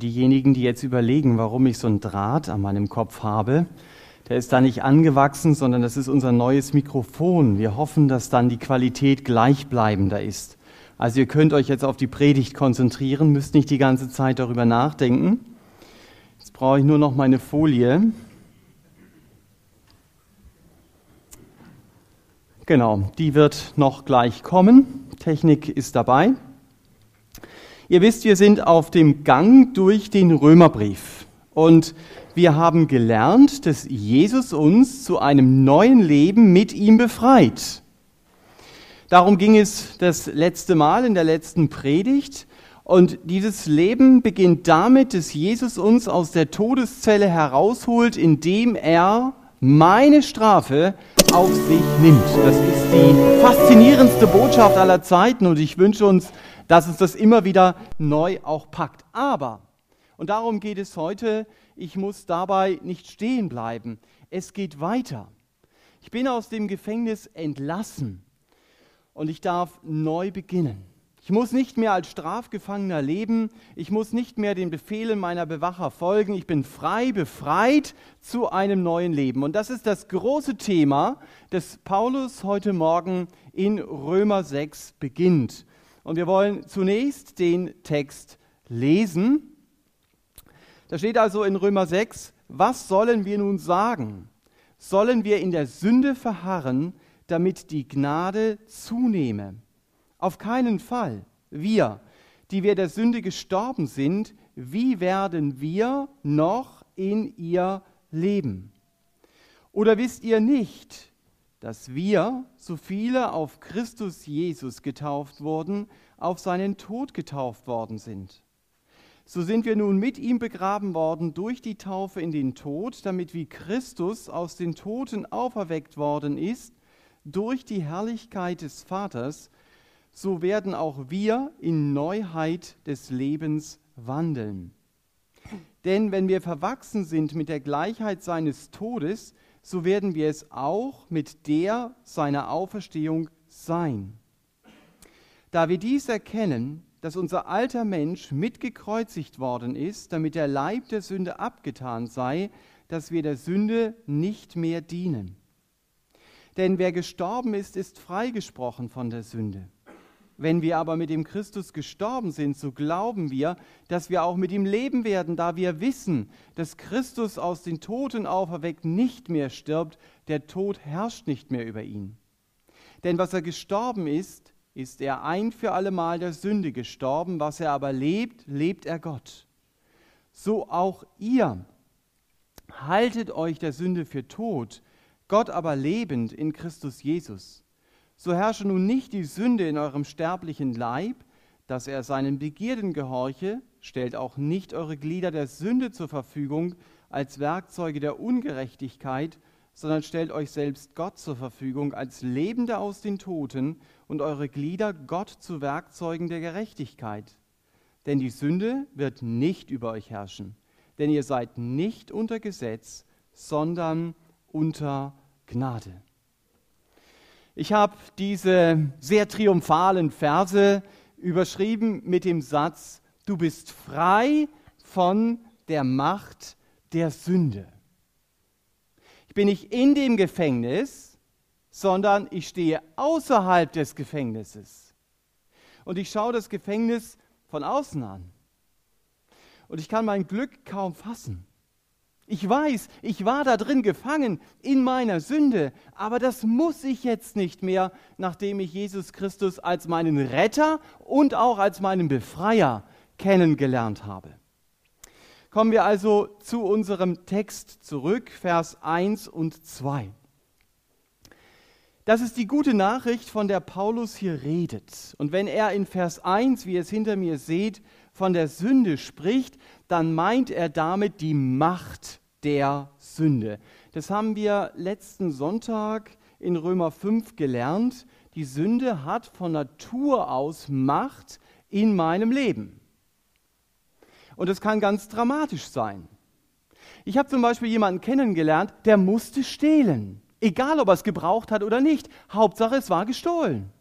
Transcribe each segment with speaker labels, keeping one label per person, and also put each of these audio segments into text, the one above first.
Speaker 1: Diejenigen, die jetzt überlegen, warum ich so einen Draht an meinem Kopf habe, der ist da nicht angewachsen, sondern das ist unser neues Mikrofon. Wir hoffen, dass dann die Qualität gleichbleibender ist. Also ihr könnt euch jetzt auf die Predigt konzentrieren, müsst nicht die ganze Zeit darüber nachdenken. Jetzt brauche ich nur noch meine Folie. Genau, die wird noch gleich kommen. Technik ist dabei. Ihr wisst, wir sind auf dem Gang durch den Römerbrief und wir haben gelernt, dass Jesus uns zu einem neuen Leben mit ihm befreit. Darum ging es das letzte Mal in der letzten Predigt. Und dieses Leben beginnt damit, dass Jesus uns aus der Todeszelle herausholt, indem er meine Strafe auf sich nimmt. Das ist die faszinierendste Botschaft aller Zeiten und ich wünsche uns, dass es das immer wieder neu auch packt. Aber, und darum geht es heute, ich muss dabei nicht stehen bleiben. Es geht weiter. Ich bin aus dem Gefängnis entlassen und ich darf neu beginnen. Ich muss nicht mehr als Strafgefangener leben. Ich muss nicht mehr den Befehlen meiner Bewacher folgen. Ich bin frei, befreit zu einem neuen Leben. Und das ist das große Thema, das Paulus heute Morgen in Römer 6 beginnt. Und wir wollen zunächst den Text lesen. Da steht also in Römer 6, was sollen wir nun sagen? Sollen wir in der Sünde verharren, damit die Gnade zunehme? Auf keinen Fall. Wir, die wir der Sünde gestorben sind, wie werden wir noch in ihr leben? Oder wisst ihr nicht, dass wir, so viele auf Christus Jesus getauft wurden, auf seinen Tod getauft worden sind. So sind wir nun mit ihm begraben worden durch die Taufe in den Tod, damit wie Christus aus den Toten auferweckt worden ist, durch die Herrlichkeit des Vaters, so werden auch wir in Neuheit des Lebens wandeln. Denn wenn wir verwachsen sind mit der Gleichheit seines Todes, so werden wir es auch mit der seiner Auferstehung sein. Da wir dies erkennen, dass unser alter Mensch mitgekreuzigt worden ist, damit der Leib der Sünde abgetan sei, dass wir der Sünde nicht mehr dienen. Denn wer gestorben ist, ist freigesprochen von der Sünde. Wenn wir aber mit dem Christus gestorben sind, so glauben wir, dass wir auch mit ihm leben werden, da wir wissen, dass Christus aus den Toten auferweckt nicht mehr stirbt, der Tod herrscht nicht mehr über ihn. Denn was er gestorben ist, ist er ein für allemal der Sünde gestorben, was er aber lebt, lebt er Gott. So auch ihr haltet euch der Sünde für tot, Gott aber lebend in Christus Jesus so herrsche nun nicht die Sünde in eurem sterblichen Leib, dass er seinen Begierden gehorche, stellt auch nicht eure Glieder der Sünde zur Verfügung als Werkzeuge der Ungerechtigkeit, sondern stellt euch selbst Gott zur Verfügung als Lebende aus den Toten und eure Glieder Gott zu Werkzeugen der Gerechtigkeit. Denn die Sünde wird nicht über euch herrschen, denn ihr seid nicht unter Gesetz, sondern unter Gnade. Ich habe diese sehr triumphalen Verse überschrieben mit dem Satz, du bist frei von der Macht der Sünde. Ich bin nicht in dem Gefängnis, sondern ich stehe außerhalb des Gefängnisses. Und ich schaue das Gefängnis von außen an. Und ich kann mein Glück kaum fassen. Ich weiß, ich war da drin gefangen in meiner Sünde, aber das muss ich jetzt nicht mehr, nachdem ich Jesus Christus als meinen Retter und auch als meinen Befreier kennengelernt habe. Kommen wir also zu unserem Text zurück, Vers 1 und 2. Das ist die gute Nachricht, von der Paulus hier redet. Und wenn er in Vers 1, wie ihr es hinter mir seht, von der Sünde spricht, dann meint er damit die Macht der Sünde. Das haben wir letzten Sonntag in Römer 5 gelernt. Die Sünde hat von Natur aus Macht in meinem Leben. Und das kann ganz dramatisch sein. Ich habe zum Beispiel jemanden kennengelernt, der musste stehlen. Egal, ob er es gebraucht hat oder nicht. Hauptsache, es war gestohlen.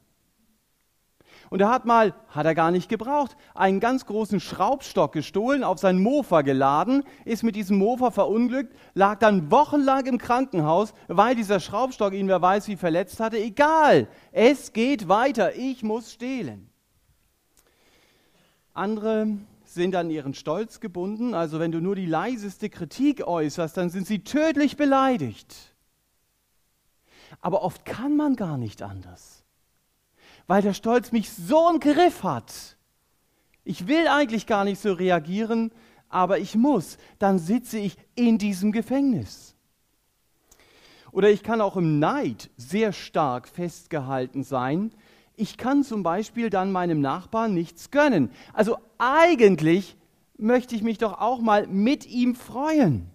Speaker 1: Und er hat mal, hat er gar nicht gebraucht, einen ganz großen Schraubstock gestohlen, auf sein Mofa geladen, ist mit diesem Mofa verunglückt, lag dann wochenlang im Krankenhaus, weil dieser Schraubstock ihn, wer weiß wie, verletzt hatte. Egal, es geht weiter, ich muss stehlen. Andere sind an ihren Stolz gebunden, also wenn du nur die leiseste Kritik äußerst, dann sind sie tödlich beleidigt. Aber oft kann man gar nicht anders weil der Stolz mich so im Griff hat. Ich will eigentlich gar nicht so reagieren, aber ich muss. Dann sitze ich in diesem Gefängnis. Oder ich kann auch im Neid sehr stark festgehalten sein. Ich kann zum Beispiel dann meinem Nachbarn nichts gönnen. Also eigentlich möchte ich mich doch auch mal mit ihm freuen.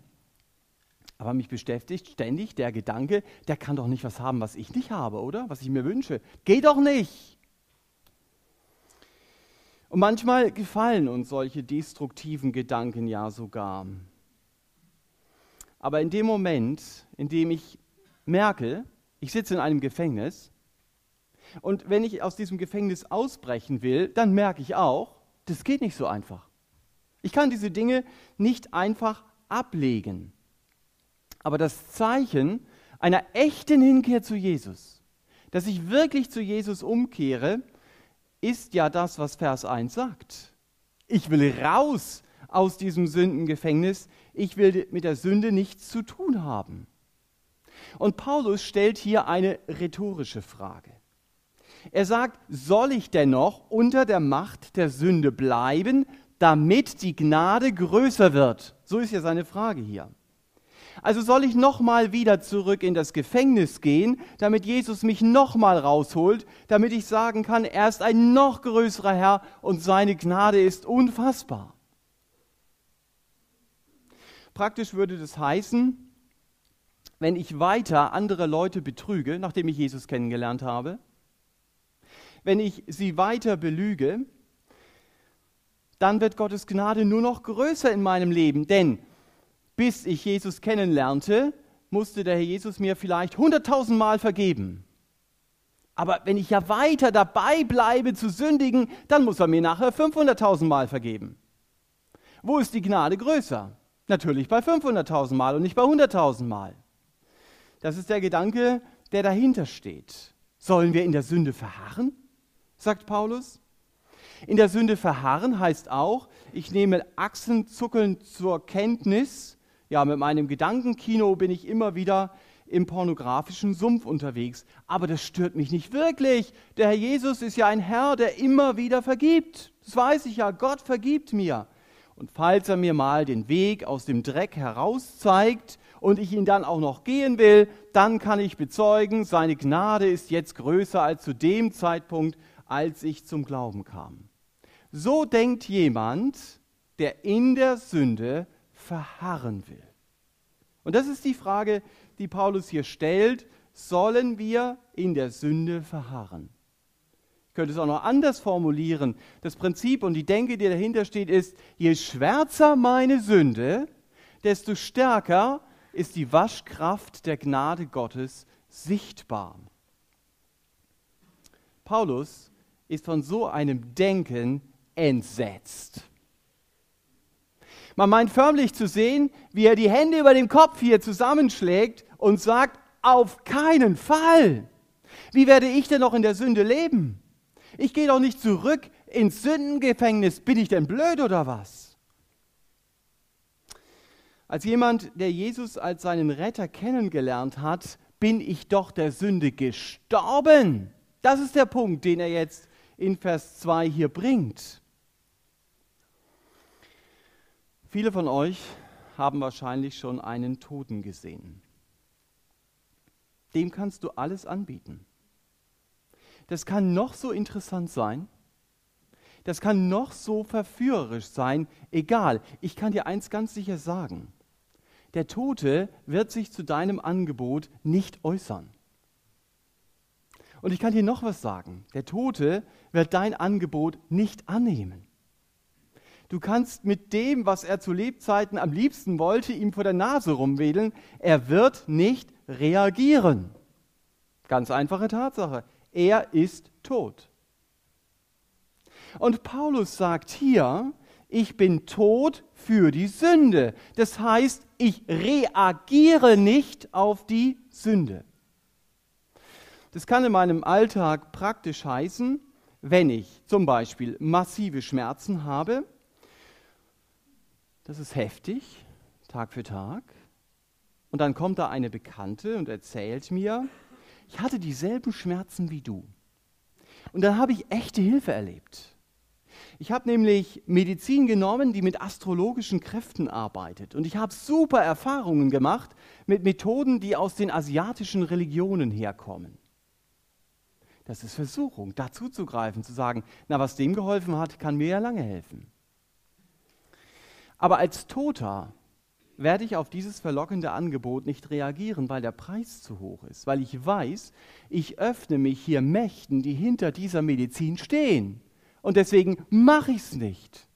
Speaker 1: Aber mich beschäftigt ständig der Gedanke, der kann doch nicht was haben, was ich nicht habe, oder? Was ich mir wünsche. Geht doch nicht. Und manchmal gefallen uns solche destruktiven Gedanken ja sogar. Aber in dem Moment, in dem ich merke, ich sitze in einem Gefängnis und wenn ich aus diesem Gefängnis ausbrechen will, dann merke ich auch, das geht nicht so einfach. Ich kann diese Dinge nicht einfach ablegen. Aber das Zeichen einer echten Hinkehr zu Jesus, dass ich wirklich zu Jesus umkehre, ist ja das, was Vers 1 sagt. Ich will raus aus diesem Sündengefängnis. Ich will mit der Sünde nichts zu tun haben. Und Paulus stellt hier eine rhetorische Frage. Er sagt, soll ich dennoch unter der Macht der Sünde bleiben, damit die Gnade größer wird? So ist ja seine Frage hier. Also soll ich nochmal wieder zurück in das Gefängnis gehen, damit Jesus mich nochmal rausholt, damit ich sagen kann, er ist ein noch größerer Herr und seine Gnade ist unfassbar. Praktisch würde das heißen, wenn ich weiter andere Leute betrüge, nachdem ich Jesus kennengelernt habe, wenn ich sie weiter belüge, dann wird Gottes Gnade nur noch größer in meinem Leben, denn bis ich Jesus kennenlernte, musste der Herr Jesus mir vielleicht hunderttausend Mal vergeben. Aber wenn ich ja weiter dabei bleibe zu sündigen, dann muss er mir nachher 500.000 Mal vergeben. Wo ist die Gnade größer? Natürlich bei 500.000 Mal und nicht bei 100.000 Mal. Das ist der Gedanke, der dahinter steht. Sollen wir in der Sünde verharren? sagt Paulus. In der Sünde verharren heißt auch, ich nehme achsenzuckelnd zur Kenntnis, ja, mit meinem Gedankenkino bin ich immer wieder im pornografischen Sumpf unterwegs. Aber das stört mich nicht wirklich. Der Herr Jesus ist ja ein Herr, der immer wieder vergibt. Das weiß ich ja. Gott vergibt mir. Und falls er mir mal den Weg aus dem Dreck heraus zeigt und ich ihn dann auch noch gehen will, dann kann ich bezeugen, seine Gnade ist jetzt größer als zu dem Zeitpunkt, als ich zum Glauben kam. So denkt jemand, der in der Sünde verharren will. Und das ist die Frage, die Paulus hier stellt. Sollen wir in der Sünde verharren? Ich könnte es auch noch anders formulieren. Das Prinzip und die Denke, die dahinter steht, ist, je schwärzer meine Sünde, desto stärker ist die Waschkraft der Gnade Gottes sichtbar. Paulus ist von so einem Denken entsetzt. Man meint förmlich zu sehen, wie er die Hände über dem Kopf hier zusammenschlägt und sagt, auf keinen Fall. Wie werde ich denn noch in der Sünde leben? Ich gehe doch nicht zurück ins Sündengefängnis. Bin ich denn blöd oder was? Als jemand, der Jesus als seinen Retter kennengelernt hat, bin ich doch der Sünde gestorben. Das ist der Punkt, den er jetzt in Vers 2 hier bringt. Viele von euch haben wahrscheinlich schon einen Toten gesehen. Dem kannst du alles anbieten. Das kann noch so interessant sein. Das kann noch so verführerisch sein. Egal, ich kann dir eins ganz sicher sagen. Der Tote wird sich zu deinem Angebot nicht äußern. Und ich kann dir noch was sagen. Der Tote wird dein Angebot nicht annehmen. Du kannst mit dem, was er zu Lebzeiten am liebsten wollte, ihm vor der Nase rumwedeln. Er wird nicht reagieren. Ganz einfache Tatsache. Er ist tot. Und Paulus sagt hier, ich bin tot für die Sünde. Das heißt, ich reagiere nicht auf die Sünde. Das kann in meinem Alltag praktisch heißen, wenn ich zum Beispiel massive Schmerzen habe, das ist heftig, Tag für Tag, und dann kommt da eine Bekannte und erzählt mir, ich hatte dieselben Schmerzen wie du. Und dann habe ich echte Hilfe erlebt. Ich habe nämlich Medizin genommen, die mit astrologischen Kräften arbeitet. Und ich habe super Erfahrungen gemacht mit Methoden, die aus den asiatischen Religionen herkommen. Das ist Versuchung, da zuzugreifen, zu sagen, na, was dem geholfen hat, kann mir ja lange helfen. Aber als Toter werde ich auf dieses verlockende Angebot nicht reagieren, weil der Preis zu hoch ist, weil ich weiß, ich öffne mich hier Mächten, die hinter dieser Medizin stehen. Und deswegen mache ich es nicht.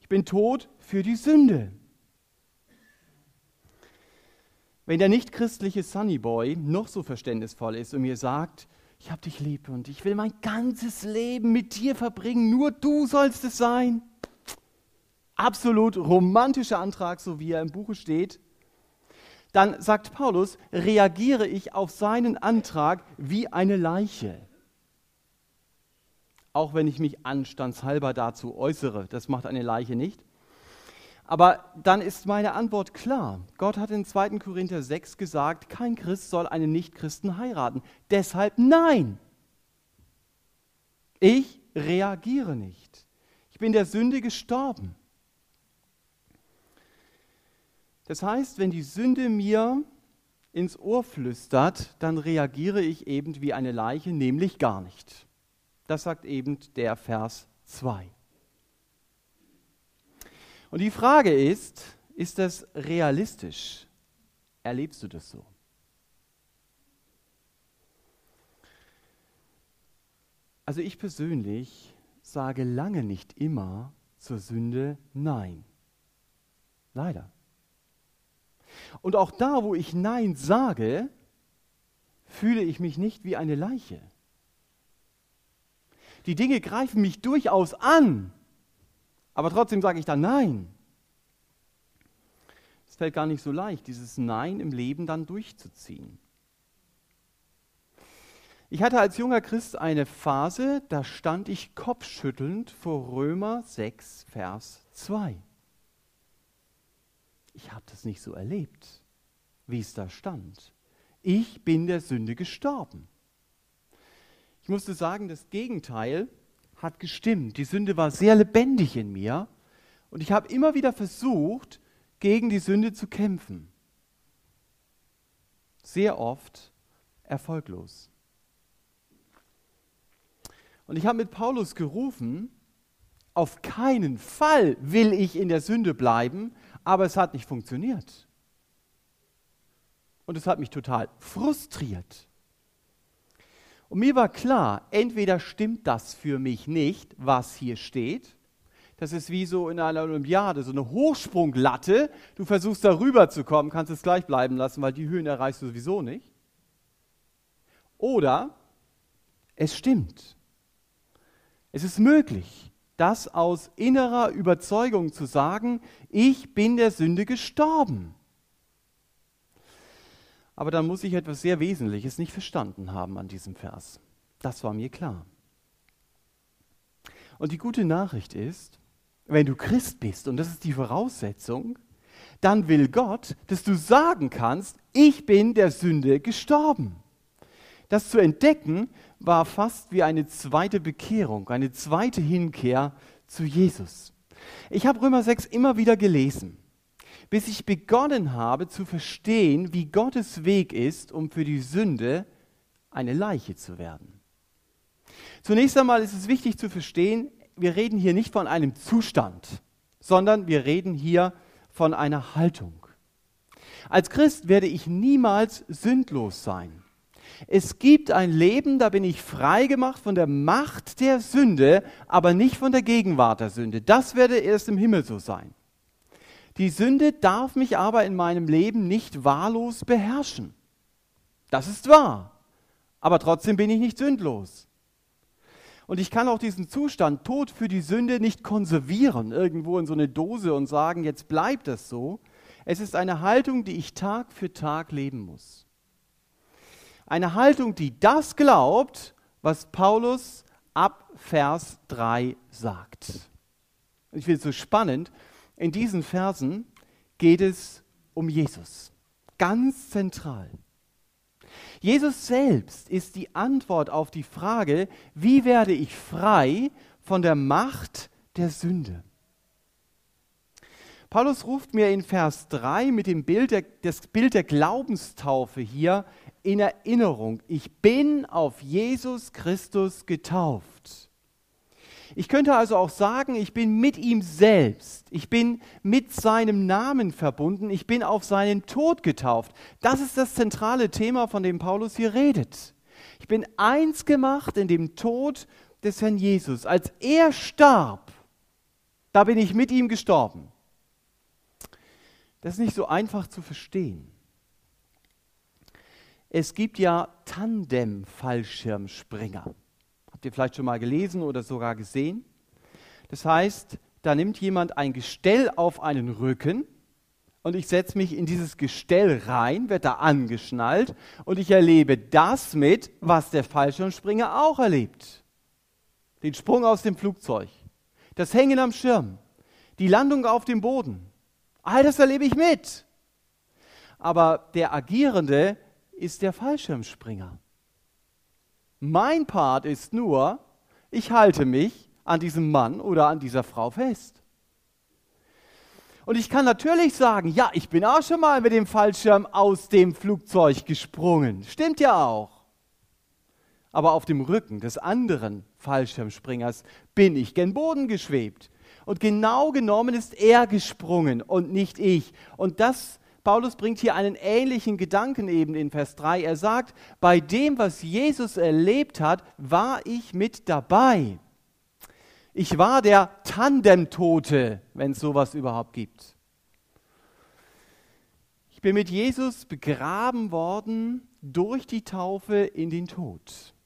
Speaker 1: Ich bin tot für die Sünde. Wenn der nichtchristliche Sunnyboy noch so verständnisvoll ist und mir sagt, ich habe dich lieb und ich will mein ganzes Leben mit dir verbringen, nur du sollst es sein, absolut romantischer Antrag, so wie er im Buche steht, dann sagt Paulus, reagiere ich auf seinen Antrag wie eine Leiche. Auch wenn ich mich anstandshalber dazu äußere, das macht eine Leiche nicht. Aber dann ist meine Antwort klar. Gott hat in 2. Korinther 6 gesagt, kein Christ soll einen Nichtchristen heiraten. Deshalb nein. Ich reagiere nicht. Ich bin der Sünde gestorben. Das heißt, wenn die Sünde mir ins Ohr flüstert, dann reagiere ich eben wie eine Leiche, nämlich gar nicht. Das sagt eben der Vers 2. Und die Frage ist, ist das realistisch? Erlebst du das so? Also ich persönlich sage lange nicht immer zur Sünde Nein. Leider. Und auch da, wo ich Nein sage, fühle ich mich nicht wie eine Leiche. Die Dinge greifen mich durchaus an, aber trotzdem sage ich dann Nein. Es fällt gar nicht so leicht, dieses Nein im Leben dann durchzuziehen. Ich hatte als junger Christ eine Phase, da stand ich kopfschüttelnd vor Römer 6, Vers 2 ich habe das nicht so erlebt, wie es da stand. Ich bin der Sünde gestorben. Ich musste sagen, das Gegenteil hat gestimmt. Die Sünde war sehr lebendig in mir und ich habe immer wieder versucht, gegen die Sünde zu kämpfen. Sehr oft erfolglos. Und ich habe mit Paulus gerufen, auf keinen Fall will ich in der Sünde bleiben, aber es hat nicht funktioniert. Und es hat mich total frustriert. Und mir war klar, entweder stimmt das für mich nicht, was hier steht. Das ist wie so in einer Olympiade, so eine Hochsprunglatte. Du versuchst da rüber zu kommen, kannst es gleich bleiben lassen, weil die Höhen erreichst du sowieso nicht. Oder es stimmt. Es ist möglich das aus innerer Überzeugung zu sagen, ich bin der Sünde gestorben. Aber dann muss ich etwas sehr Wesentliches nicht verstanden haben an diesem Vers. Das war mir klar. Und die gute Nachricht ist, wenn du Christ bist, und das ist die Voraussetzung, dann will Gott, dass du sagen kannst, ich bin der Sünde gestorben. Das zu entdecken war fast wie eine zweite Bekehrung, eine zweite Hinkehr zu Jesus. Ich habe Römer 6 immer wieder gelesen, bis ich begonnen habe zu verstehen, wie Gottes Weg ist, um für die Sünde eine Leiche zu werden. Zunächst einmal ist es wichtig zu verstehen, wir reden hier nicht von einem Zustand, sondern wir reden hier von einer Haltung. Als Christ werde ich niemals sündlos sein. Es gibt ein Leben, da bin ich frei gemacht von der Macht der Sünde, aber nicht von der Gegenwart der Sünde. Das werde erst im Himmel so sein. Die Sünde darf mich aber in meinem Leben nicht wahllos beherrschen. Das ist wahr. Aber trotzdem bin ich nicht sündlos. Und ich kann auch diesen Zustand, Tod für die Sünde, nicht konservieren, irgendwo in so eine Dose und sagen, jetzt bleibt das so. Es ist eine Haltung, die ich Tag für Tag leben muss. Eine Haltung, die das glaubt, was Paulus ab Vers 3 sagt. Ich finde es so spannend, in diesen Versen geht es um Jesus. Ganz zentral. Jesus selbst ist die Antwort auf die Frage, wie werde ich frei von der Macht der Sünde? Paulus ruft mir in Vers 3 mit dem Bild der, das Bild der Glaubenstaufe hier in Erinnerung. Ich bin auf Jesus Christus getauft. Ich könnte also auch sagen, ich bin mit ihm selbst, ich bin mit seinem Namen verbunden, ich bin auf seinen Tod getauft. Das ist das zentrale Thema, von dem Paulus hier redet. Ich bin eins gemacht in dem Tod des Herrn Jesus. Als er starb, da bin ich mit ihm gestorben. Das ist nicht so einfach zu verstehen. Es gibt ja Tandem-Fallschirmspringer. Habt ihr vielleicht schon mal gelesen oder sogar gesehen? Das heißt, da nimmt jemand ein Gestell auf einen Rücken und ich setze mich in dieses Gestell rein, werde da angeschnallt und ich erlebe das mit, was der Fallschirmspringer auch erlebt. Den Sprung aus dem Flugzeug, das Hängen am Schirm, die Landung auf dem Boden. All das erlebe ich mit. Aber der Agierende ist der Fallschirmspringer. Mein Part ist nur, ich halte mich an diesem Mann oder an dieser Frau fest. Und ich kann natürlich sagen, ja, ich bin auch schon mal mit dem Fallschirm aus dem Flugzeug gesprungen. Stimmt ja auch. Aber auf dem Rücken des anderen Fallschirmspringers bin ich gen Boden geschwebt. Und genau genommen ist er gesprungen und nicht ich. Und das Paulus bringt hier einen ähnlichen Gedanken eben in Vers 3. Er sagt, bei dem, was Jesus erlebt hat, war ich mit dabei. Ich war der Tandemtote, wenn es sowas überhaupt gibt. Ich bin mit Jesus begraben worden durch die Taufe in den Tod.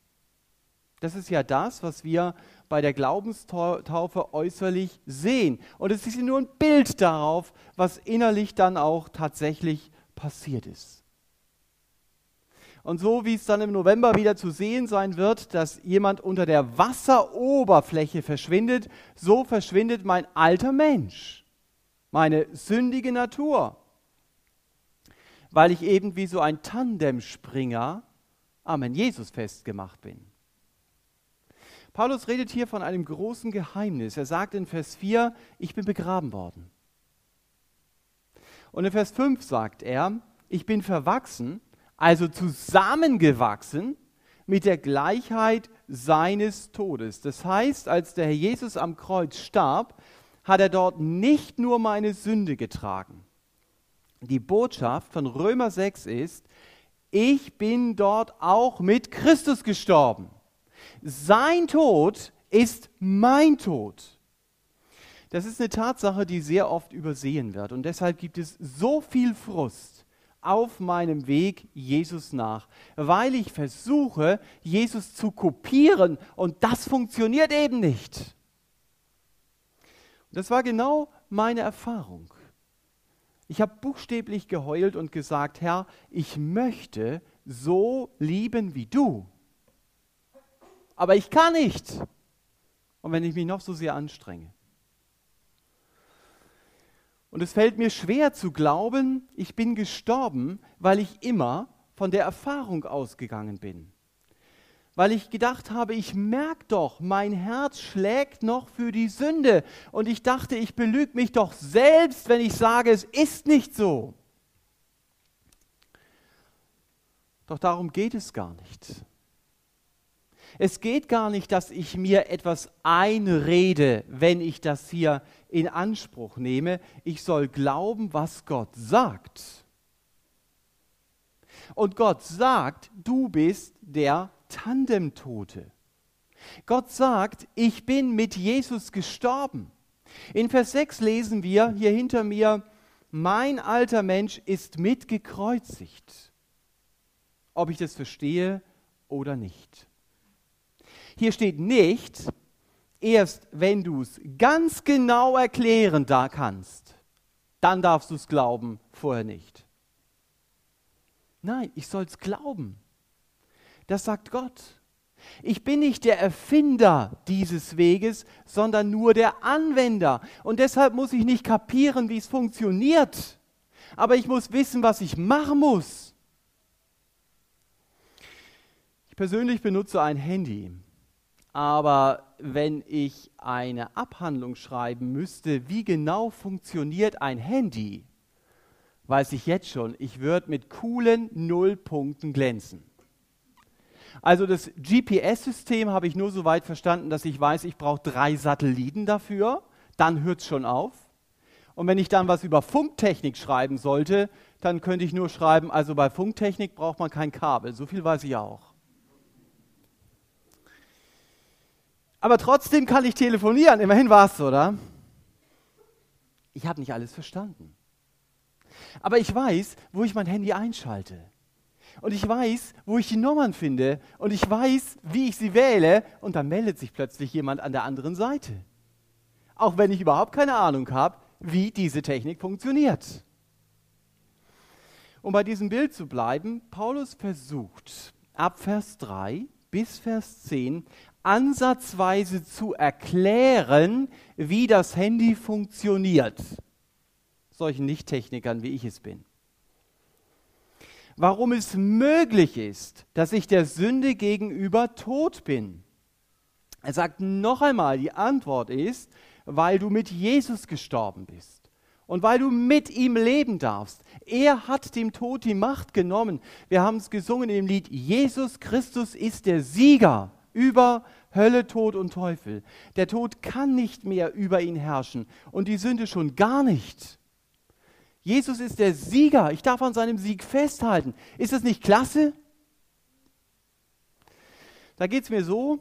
Speaker 1: Das ist ja das, was wir bei der Glaubenstaufe äußerlich sehen. Und es ist nur ein Bild darauf, was innerlich dann auch tatsächlich passiert ist. Und so wie es dann im November wieder zu sehen sein wird, dass jemand unter der Wasseroberfläche verschwindet, so verschwindet mein alter Mensch, meine sündige Natur, weil ich eben wie so ein Tandemspringer am Jesus festgemacht bin. Paulus redet hier von einem großen Geheimnis. Er sagt in Vers 4, ich bin begraben worden. Und in Vers 5 sagt er, ich bin verwachsen, also zusammengewachsen mit der Gleichheit seines Todes. Das heißt, als der Herr Jesus am Kreuz starb, hat er dort nicht nur meine Sünde getragen. Die Botschaft von Römer 6 ist, ich bin dort auch mit Christus gestorben. Sein Tod ist mein Tod. Das ist eine Tatsache, die sehr oft übersehen wird. Und deshalb gibt es so viel Frust auf meinem Weg Jesus nach, weil ich versuche, Jesus zu kopieren und das funktioniert eben nicht. Das war genau meine Erfahrung. Ich habe buchstäblich geheult und gesagt, Herr, ich möchte so lieben wie du aber ich kann nicht. Und wenn ich mich noch so sehr anstrenge. Und es fällt mir schwer zu glauben, ich bin gestorben, weil ich immer von der Erfahrung ausgegangen bin. Weil ich gedacht habe, ich merke doch, mein Herz schlägt noch für die Sünde. Und ich dachte, ich belüge mich doch selbst, wenn ich sage, es ist nicht so. Doch darum geht es gar nicht. Es geht gar nicht, dass ich mir etwas einrede, wenn ich das hier in Anspruch nehme. Ich soll glauben, was Gott sagt. Und Gott sagt, du bist der Tandemtote. Gott sagt, ich bin mit Jesus gestorben. In Vers 6 lesen wir hier hinter mir, mein alter Mensch ist mitgekreuzigt. Ob ich das verstehe oder nicht. Hier steht nicht, erst wenn du es ganz genau erklären da kannst, dann darfst du es glauben, vorher nicht. Nein, ich soll es glauben. Das sagt Gott. Ich bin nicht der Erfinder dieses Weges, sondern nur der Anwender. Und deshalb muss ich nicht kapieren, wie es funktioniert. Aber ich muss wissen, was ich machen muss. Ich persönlich benutze ein Handy. Aber wenn ich eine Abhandlung schreiben müsste, wie genau funktioniert ein Handy, weiß ich jetzt schon, ich würde mit coolen Nullpunkten glänzen. Also das GPS-System habe ich nur so weit verstanden, dass ich weiß, ich brauche drei Satelliten dafür. Dann hört es schon auf. Und wenn ich dann was über Funktechnik schreiben sollte, dann könnte ich nur schreiben, also bei Funktechnik braucht man kein Kabel. So viel weiß ich auch. Aber trotzdem kann ich telefonieren. Immerhin war es, oder? Ich habe nicht alles verstanden. Aber ich weiß, wo ich mein Handy einschalte. Und ich weiß, wo ich die Nummern finde. Und ich weiß, wie ich sie wähle. Und dann meldet sich plötzlich jemand an der anderen Seite. Auch wenn ich überhaupt keine Ahnung habe, wie diese Technik funktioniert. Um bei diesem Bild zu bleiben, Paulus versucht ab Vers 3 bis Vers 10 ansatzweise zu erklären, wie das Handy funktioniert. Solchen Nicht-Technikern, wie ich es bin warum es möglich ist, dass ich der Sünde gegenüber tot bin. Er sagt noch einmal, die Antwort ist, weil du mit Jesus gestorben bist und weil du mit ihm leben darfst. Er hat dem Tod die Macht genommen. Wir haben es gesungen dem Lied, Jesus Christus ist der Sieger über Hölle, Tod und Teufel. Der Tod kann nicht mehr über ihn herrschen und die Sünde schon gar nicht. Jesus ist der Sieger. Ich darf an seinem Sieg festhalten. Ist das nicht klasse? Da geht es mir so,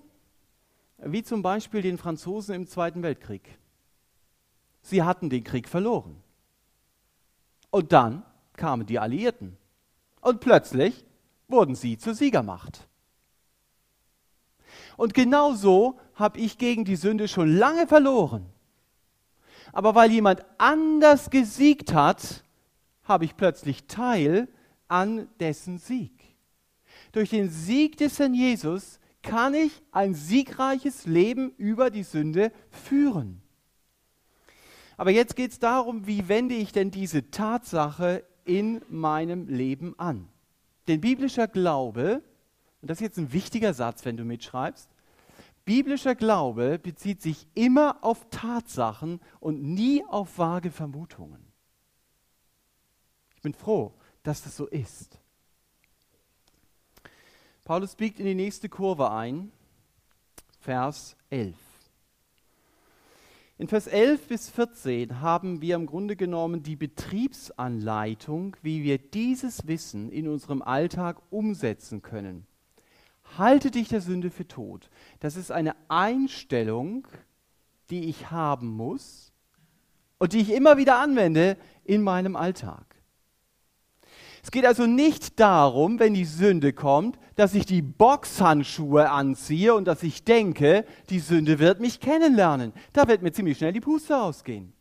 Speaker 1: wie zum Beispiel den Franzosen im Zweiten Weltkrieg. Sie hatten den Krieg verloren. Und dann kamen die Alliierten. Und plötzlich wurden sie zur Siegermacht. Und genau so habe ich gegen die Sünde schon lange verloren aber weil jemand anders gesiegt hat, habe ich plötzlich Teil an dessen Sieg. Durch den Sieg des Herrn Jesus kann ich ein siegreiches Leben über die Sünde führen. Aber jetzt geht es darum, wie wende ich denn diese Tatsache in meinem Leben an? Denn biblischer Glaube, und das ist jetzt ein wichtiger Satz, wenn du mitschreibst, Biblischer Glaube bezieht sich immer auf Tatsachen und nie auf vage Vermutungen. Ich bin froh, dass das so ist. Paulus biegt in die nächste Kurve ein, Vers 11. In Vers 11 bis 14 haben wir im Grunde genommen die Betriebsanleitung, wie wir dieses Wissen in unserem Alltag umsetzen können halte dich der Sünde für tot. Das ist eine Einstellung, die ich haben muss und die ich immer wieder anwende in meinem Alltag. Es geht also nicht darum, wenn die Sünde kommt, dass ich die Boxhandschuhe anziehe und dass ich denke, die Sünde wird mich kennenlernen. Da wird mir ziemlich schnell die Puste ausgehen.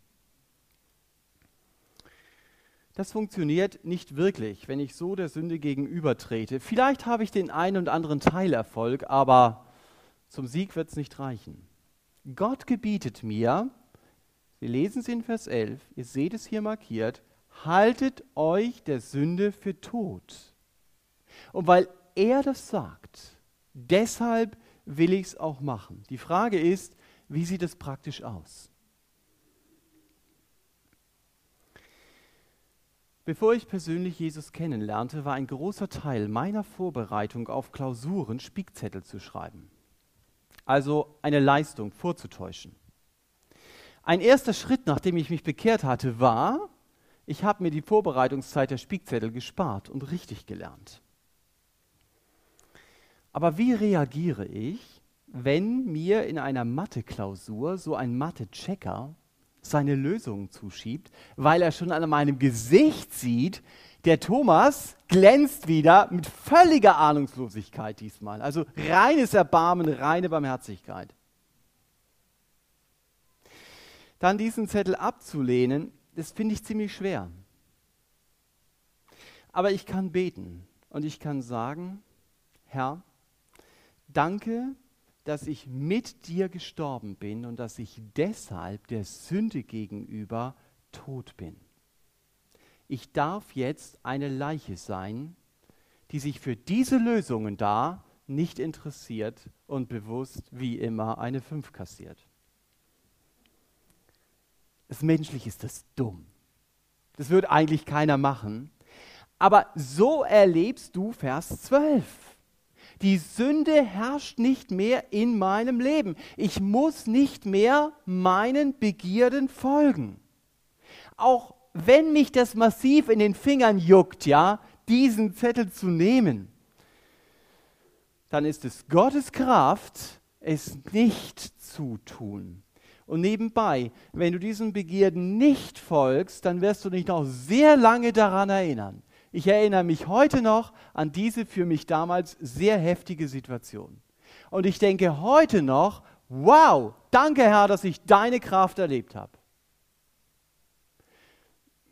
Speaker 1: Das funktioniert nicht wirklich, wenn ich so der Sünde gegenübertrete. Vielleicht habe ich den einen und anderen Teilerfolg, aber zum Sieg wird es nicht reichen. Gott gebietet mir, wir lesen es in Vers 11, ihr seht es hier markiert, haltet euch der Sünde für tot. Und weil er das sagt, deshalb will ich es auch machen. Die Frage ist, wie sieht es praktisch aus? Bevor ich persönlich Jesus kennenlernte, war ein großer Teil meiner Vorbereitung auf Klausuren Spickzettel zu schreiben. Also eine Leistung vorzutäuschen. Ein erster Schritt, nachdem ich mich bekehrt hatte, war, ich habe mir die Vorbereitungszeit der Spickzettel gespart und richtig gelernt. Aber wie reagiere ich, wenn mir in einer Mathe-Klausur so ein Mathe-Checker seine Lösungen zuschiebt, weil er schon an meinem Gesicht sieht, Der Thomas glänzt wieder mit völliger Ahnungslosigkeit diesmal. Also reines Erbarmen, reine Barmherzigkeit. Dann diesen Zettel abzulehnen, das finde ich ziemlich schwer. Aber ich kann beten und ich kann sagen, Herr, danke, dass ich mit dir gestorben bin und dass ich deshalb der Sünde gegenüber tot bin. Ich darf jetzt eine Leiche sein, die sich für diese Lösungen da nicht interessiert und bewusst wie immer eine 5 kassiert. Das menschlich ist das dumm. Das würde eigentlich keiner machen. Aber so erlebst du Vers 12. Die Sünde herrscht nicht mehr in meinem Leben. Ich muss nicht mehr meinen Begierden folgen. Auch wenn mich das massiv in den Fingern juckt, ja, diesen Zettel zu nehmen, dann ist es Gottes Kraft, es nicht zu tun. Und nebenbei, wenn du diesen Begierden nicht folgst, dann wirst du dich noch sehr lange daran erinnern. Ich erinnere mich heute noch an diese für mich damals sehr heftige Situation. Und ich denke heute noch, wow, danke Herr, dass ich deine Kraft erlebt habe.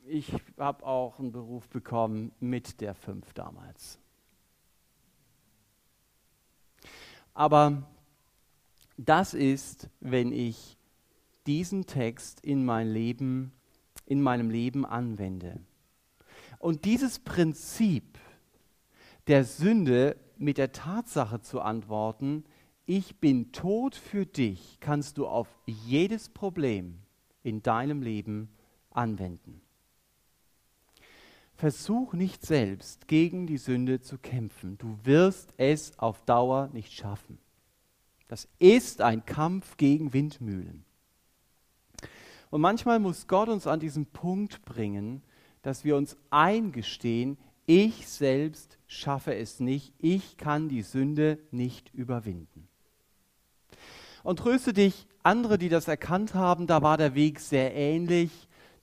Speaker 1: Ich habe auch einen Beruf bekommen mit der fünf damals. Aber das ist, wenn ich diesen Text in mein Leben, in meinem Leben anwende. Und dieses Prinzip der Sünde mit der Tatsache zu antworten, ich bin tot für dich, kannst du auf jedes Problem in deinem Leben anwenden. Versuch nicht selbst gegen die Sünde zu kämpfen. Du wirst es auf Dauer nicht schaffen. Das ist ein Kampf gegen Windmühlen. Und manchmal muss Gott uns an diesen Punkt bringen, dass wir uns eingestehen, ich selbst schaffe es nicht, ich kann die Sünde nicht überwinden. Und tröste dich, andere, die das erkannt haben, da war der Weg sehr ähnlich.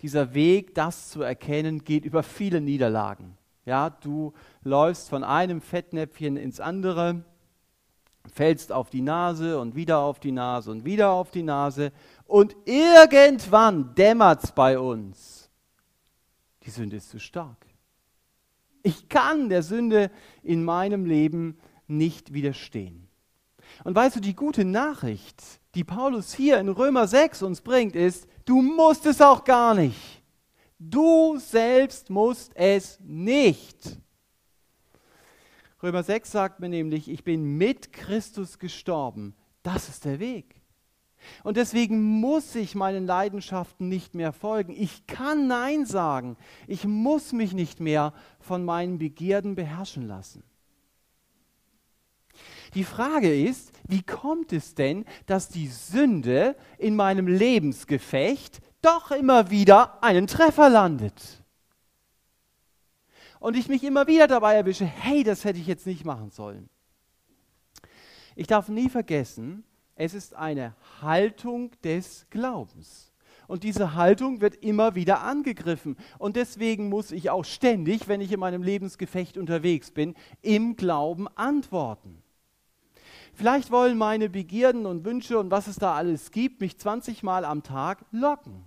Speaker 1: Dieser Weg, das zu erkennen, geht über viele Niederlagen. Ja, du läufst von einem Fettnäpfchen ins andere, fällst auf die Nase und wieder auf die Nase und wieder auf die Nase und irgendwann dämmert es bei uns die Sünde ist zu stark. Ich kann der Sünde in meinem Leben nicht widerstehen. Und weißt du, die gute Nachricht, die Paulus hier in Römer 6 uns bringt, ist, du musst es auch gar nicht. Du selbst musst es nicht. Römer 6 sagt mir nämlich, ich bin mit Christus gestorben. Das ist der Weg. Und deswegen muss ich meinen Leidenschaften nicht mehr folgen. Ich kann Nein sagen. Ich muss mich nicht mehr von meinen Begierden beherrschen lassen. Die Frage ist, wie kommt es denn, dass die Sünde in meinem Lebensgefecht doch immer wieder einen Treffer landet? Und ich mich immer wieder dabei erwische, hey, das hätte ich jetzt nicht machen sollen. Ich darf nie vergessen, es ist eine Haltung des Glaubens. Und diese Haltung wird immer wieder angegriffen. Und deswegen muss ich auch ständig, wenn ich in meinem Lebensgefecht unterwegs bin, im Glauben antworten. Vielleicht wollen meine Begierden und Wünsche und was es da alles gibt, mich 20 Mal am Tag locken.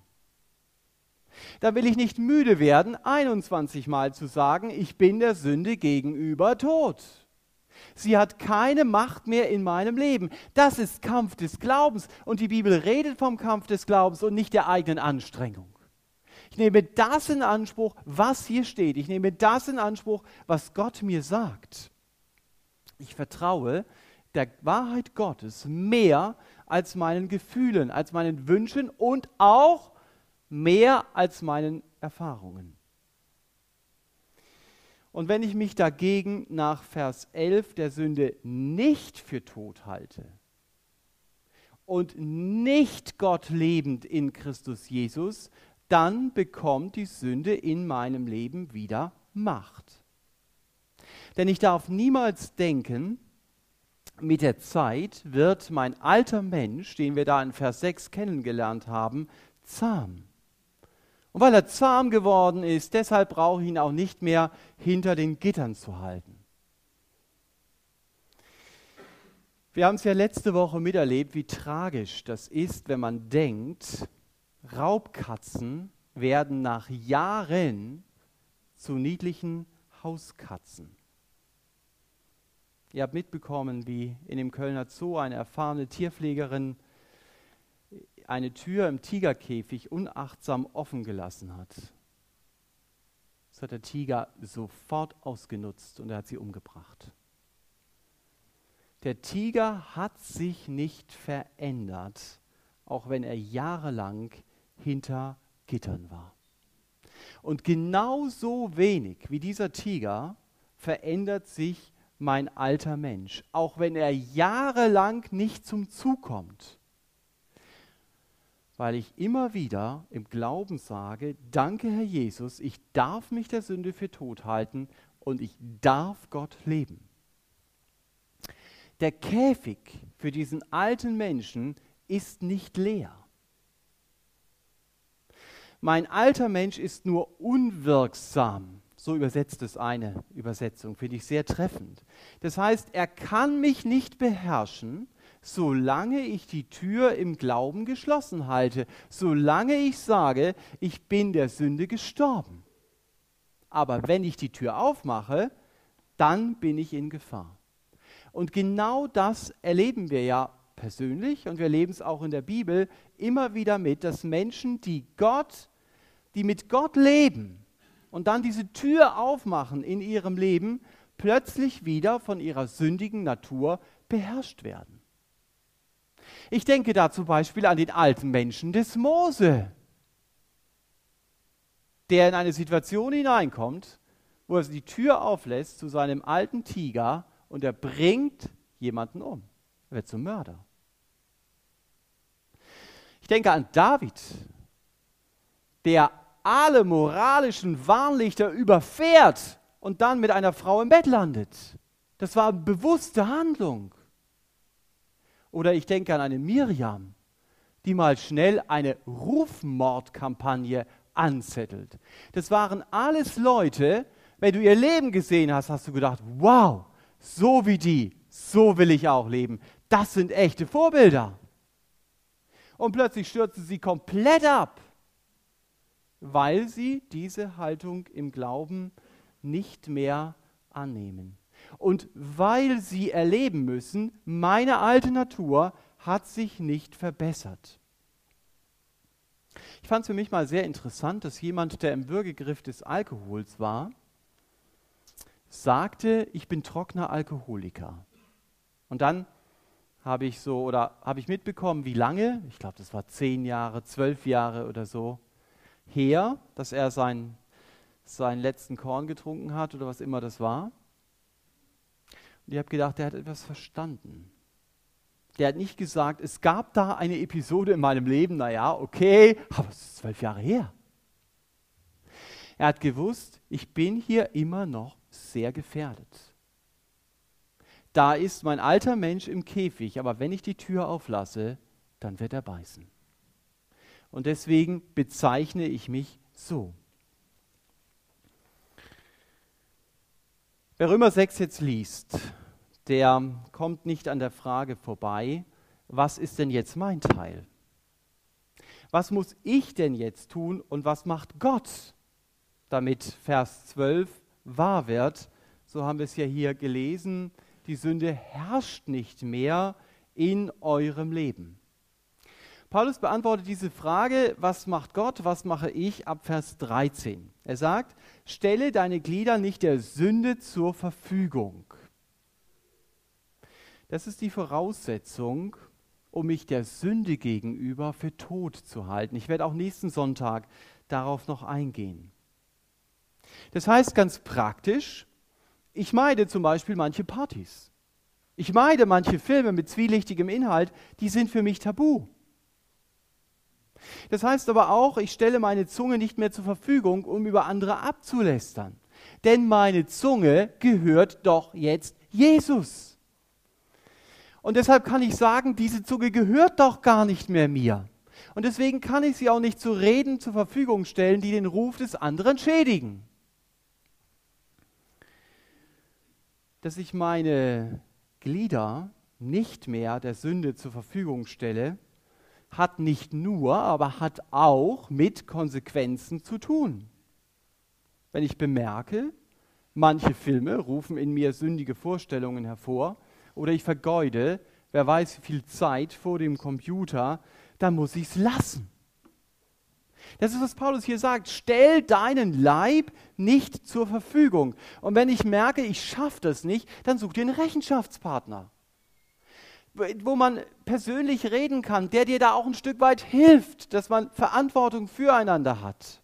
Speaker 1: Da will ich nicht müde werden, 21 Mal zu sagen, ich bin der Sünde gegenüber tot. Sie hat keine Macht mehr in meinem Leben. Das ist Kampf des Glaubens. Und die Bibel redet vom Kampf des Glaubens und nicht der eigenen Anstrengung. Ich nehme das in Anspruch, was hier steht. Ich nehme das in Anspruch, was Gott mir sagt. Ich vertraue der Wahrheit Gottes mehr als meinen Gefühlen, als meinen Wünschen und auch mehr als meinen Erfahrungen. Und wenn ich mich dagegen nach Vers 11 der Sünde nicht für tot halte und nicht Gott lebend in Christus Jesus, dann bekommt die Sünde in meinem Leben wieder Macht. Denn ich darf niemals denken, mit der Zeit wird mein alter Mensch, den wir da in Vers 6 kennengelernt haben, zahm. Und weil er zahm geworden ist, deshalb brauche ich ihn auch nicht mehr hinter den Gittern zu halten. Wir haben es ja letzte Woche miterlebt, wie tragisch das ist, wenn man denkt, Raubkatzen werden nach Jahren zu niedlichen Hauskatzen. Ihr habt mitbekommen, wie in dem Kölner Zoo eine erfahrene Tierpflegerin eine Tür im Tigerkäfig unachtsam offen gelassen hat. Das hat der Tiger sofort ausgenutzt und er hat sie umgebracht. Der Tiger hat sich nicht verändert, auch wenn er jahrelang hinter Gittern war. Und genauso wenig wie dieser Tiger verändert sich mein alter Mensch, auch wenn er jahrelang nicht zum Zug kommt. Weil ich immer wieder im Glauben sage, danke Herr Jesus, ich darf mich der Sünde für tot halten und ich darf Gott leben. Der Käfig für diesen alten Menschen ist nicht leer. Mein alter Mensch ist nur unwirksam. So übersetzt es eine Übersetzung, finde ich sehr treffend. Das heißt, er kann mich nicht beherrschen, solange ich die Tür im Glauben geschlossen halte, solange ich sage, ich bin der Sünde gestorben. Aber wenn ich die Tür aufmache, dann bin ich in Gefahr. Und genau das erleben wir ja persönlich und wir erleben es auch in der Bibel immer wieder mit, dass Menschen, die Gott, die mit Gott leben und dann diese Tür aufmachen in ihrem Leben, plötzlich wieder von ihrer sündigen Natur beherrscht werden. Ich denke da zum Beispiel an den alten Menschen des Mose, der in eine Situation hineinkommt, wo er die Tür auflässt zu seinem alten Tiger und er bringt jemanden um. Er wird zum Mörder. Ich denke an David, der alle moralischen Warnlichter überfährt und dann mit einer Frau im Bett landet. Das war eine bewusste Handlung. Oder ich denke an eine Miriam, die mal schnell eine Rufmordkampagne anzettelt. Das waren alles Leute, wenn du ihr Leben gesehen hast, hast du gedacht, wow, so wie die, so will ich auch leben. Das sind echte Vorbilder. Und plötzlich stürzen sie komplett ab, weil sie diese Haltung im Glauben nicht mehr annehmen. Und weil sie erleben müssen, meine alte Natur hat sich nicht verbessert. Ich fand es für mich mal sehr interessant, dass jemand, der im Würgegriff des Alkohols war, sagte, ich bin trockener Alkoholiker. Und dann habe ich so oder habe ich mitbekommen, wie lange, ich glaube, das war zehn Jahre, zwölf Jahre oder so her, dass er sein, seinen letzten Korn getrunken hat oder was immer das war. Und ich habe gedacht, der hat etwas verstanden. Der hat nicht gesagt, es gab da eine Episode in meinem Leben, naja, okay, aber es ist zwölf Jahre her. Er hat gewusst, ich bin hier immer noch sehr gefährdet. Da ist mein alter Mensch im Käfig, aber wenn ich die Tür auflasse, dann wird er beißen. Und deswegen bezeichne ich mich so. Wer Römer 6 jetzt liest, der kommt nicht an der Frage vorbei, was ist denn jetzt mein Teil? Was muss ich denn jetzt tun und was macht Gott, damit Vers 12 wahr wird, so haben wir es ja hier gelesen, die Sünde herrscht nicht mehr in eurem Leben. Paulus beantwortet diese Frage, was macht Gott, was mache ich, ab Vers 13. Er sagt, stelle deine Glieder nicht der Sünde zur Verfügung. Das ist die Voraussetzung, um mich der Sünde gegenüber für tot zu halten. Ich werde auch nächsten Sonntag darauf noch eingehen. Das heißt ganz praktisch, ich meide zum Beispiel manche Partys. Ich meide manche Filme mit zwielichtigem Inhalt, die sind für mich tabu. Das heißt aber auch, ich stelle meine Zunge nicht mehr zur Verfügung, um über andere abzulästern. Denn meine Zunge gehört doch jetzt Jesus. Und deshalb kann ich sagen, diese Zunge gehört doch gar nicht mehr mir. Und deswegen kann ich sie auch nicht zu Reden zur Verfügung stellen, die den Ruf des anderen schädigen. Dass ich meine Glieder nicht mehr der Sünde zur Verfügung stelle, hat nicht nur, aber hat auch mit Konsequenzen zu tun. Wenn ich bemerke, manche Filme rufen in mir sündige Vorstellungen hervor oder ich vergeude, wer weiß wie viel Zeit vor dem Computer, dann muss ich es lassen. Das ist, was Paulus hier sagt. Stell deinen Leib nicht zur Verfügung. Und wenn ich merke, ich schaffe das nicht, dann such dir einen Rechenschaftspartner wo man persönlich reden kann, der dir da auch ein Stück weit hilft, dass man Verantwortung füreinander hat.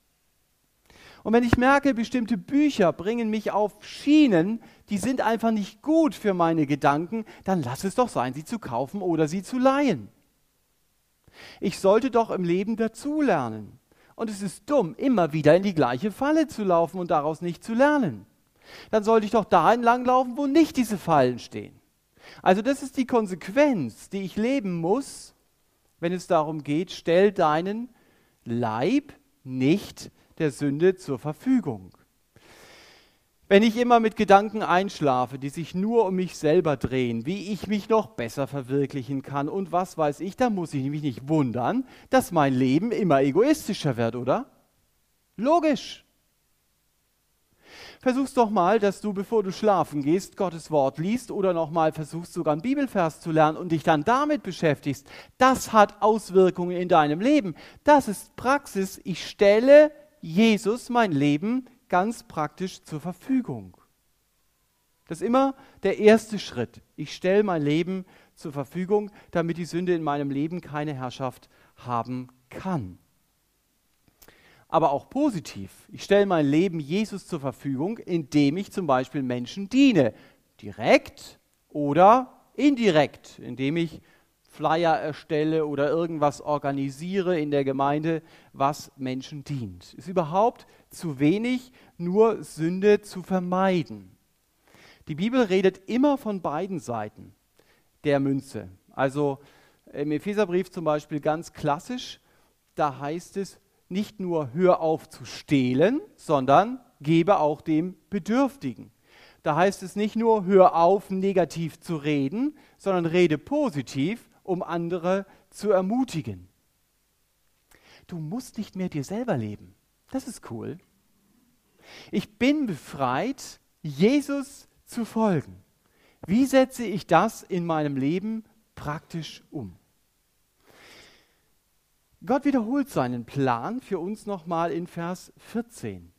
Speaker 1: Und wenn ich merke, bestimmte Bücher bringen mich auf Schienen, die sind einfach nicht gut für meine Gedanken, dann lass es doch sein, sie zu kaufen oder sie zu leihen. Ich sollte doch im Leben dazulernen. Und es ist dumm, immer wieder in die gleiche Falle zu laufen und daraus nicht zu lernen. Dann sollte ich doch da entlanglaufen, wo nicht diese Fallen stehen. Also das ist die Konsequenz, die ich leben muss, wenn es darum geht, stell deinen Leib nicht der Sünde zur Verfügung. Wenn ich immer mit Gedanken einschlafe, die sich nur um mich selber drehen, wie ich mich noch besser verwirklichen kann und was weiß ich, dann muss ich mich nicht wundern, dass mein Leben immer egoistischer wird, oder? Logisch. Versuch's doch mal, dass du, bevor du schlafen gehst, Gottes Wort liest oder nochmal versuchst, sogar einen Bibelvers zu lernen und dich dann damit beschäftigst. Das hat Auswirkungen in deinem Leben. Das ist Praxis. Ich stelle Jesus mein Leben ganz praktisch zur Verfügung. Das ist immer der erste Schritt. Ich stelle mein Leben zur Verfügung, damit die Sünde in meinem Leben keine Herrschaft haben kann aber auch positiv. Ich stelle mein Leben Jesus zur Verfügung, indem ich zum Beispiel Menschen diene. Direkt oder indirekt, indem ich Flyer erstelle oder irgendwas organisiere in der Gemeinde, was Menschen dient. Ist überhaupt zu wenig, nur Sünde zu vermeiden. Die Bibel redet immer von beiden Seiten der Münze. Also im Epheserbrief zum Beispiel ganz klassisch, da heißt es, nicht nur hör auf zu stehlen, sondern gebe auch dem Bedürftigen. Da heißt es nicht nur hör auf negativ zu reden, sondern rede positiv, um andere zu ermutigen. Du musst nicht mehr dir selber leben. Das ist cool. Ich bin befreit, Jesus zu folgen. Wie setze ich das in meinem Leben praktisch um? Gott wiederholt seinen Plan für uns nochmal in Vers 14.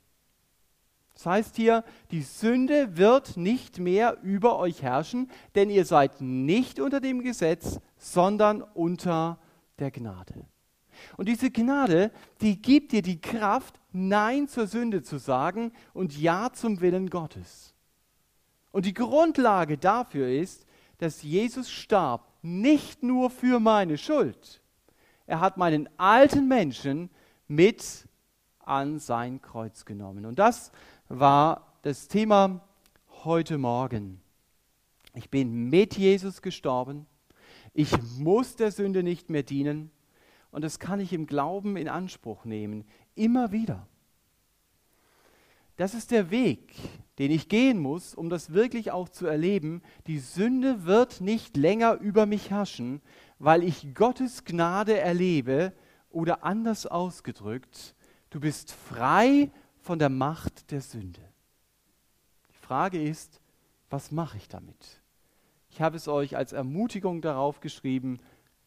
Speaker 1: Das heißt hier, die Sünde wird nicht mehr über euch herrschen, denn ihr seid nicht unter dem Gesetz, sondern unter der Gnade. Und diese Gnade, die gibt dir die Kraft, Nein zur Sünde zu sagen und Ja zum Willen Gottes. Und die Grundlage dafür ist, dass Jesus starb, nicht nur für meine Schuld, er hat meinen alten Menschen mit an sein Kreuz genommen. Und das war das Thema heute Morgen. Ich bin mit Jesus gestorben. Ich muss der Sünde nicht mehr dienen. Und das kann ich im Glauben in Anspruch nehmen. Immer wieder. Das ist der Weg, den ich gehen muss, um das wirklich auch zu erleben. Die Sünde wird nicht länger über mich herrschen, weil ich Gottes Gnade erlebe oder anders ausgedrückt, du bist frei von der Macht der Sünde. Die Frage ist, was mache ich damit? Ich habe es euch als Ermutigung darauf geschrieben,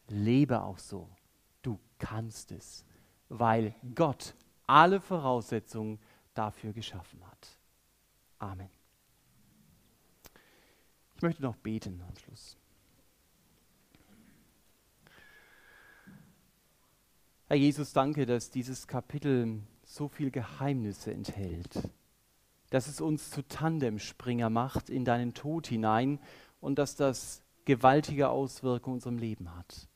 Speaker 1: lebe auch so. Du kannst es, weil Gott alle Voraussetzungen dafür geschaffen hat. Amen. Ich möchte noch beten am Schluss. Herr Jesus, danke, dass dieses Kapitel so viel Geheimnisse enthält, dass es uns zu Tandemspringer macht in deinen Tod hinein und dass das gewaltige Auswirkungen in unserem Leben hat.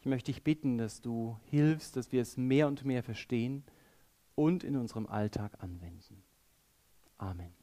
Speaker 1: Ich möchte dich bitten, dass du hilfst, dass wir es mehr und mehr verstehen und in unserem Alltag anwenden. Amen.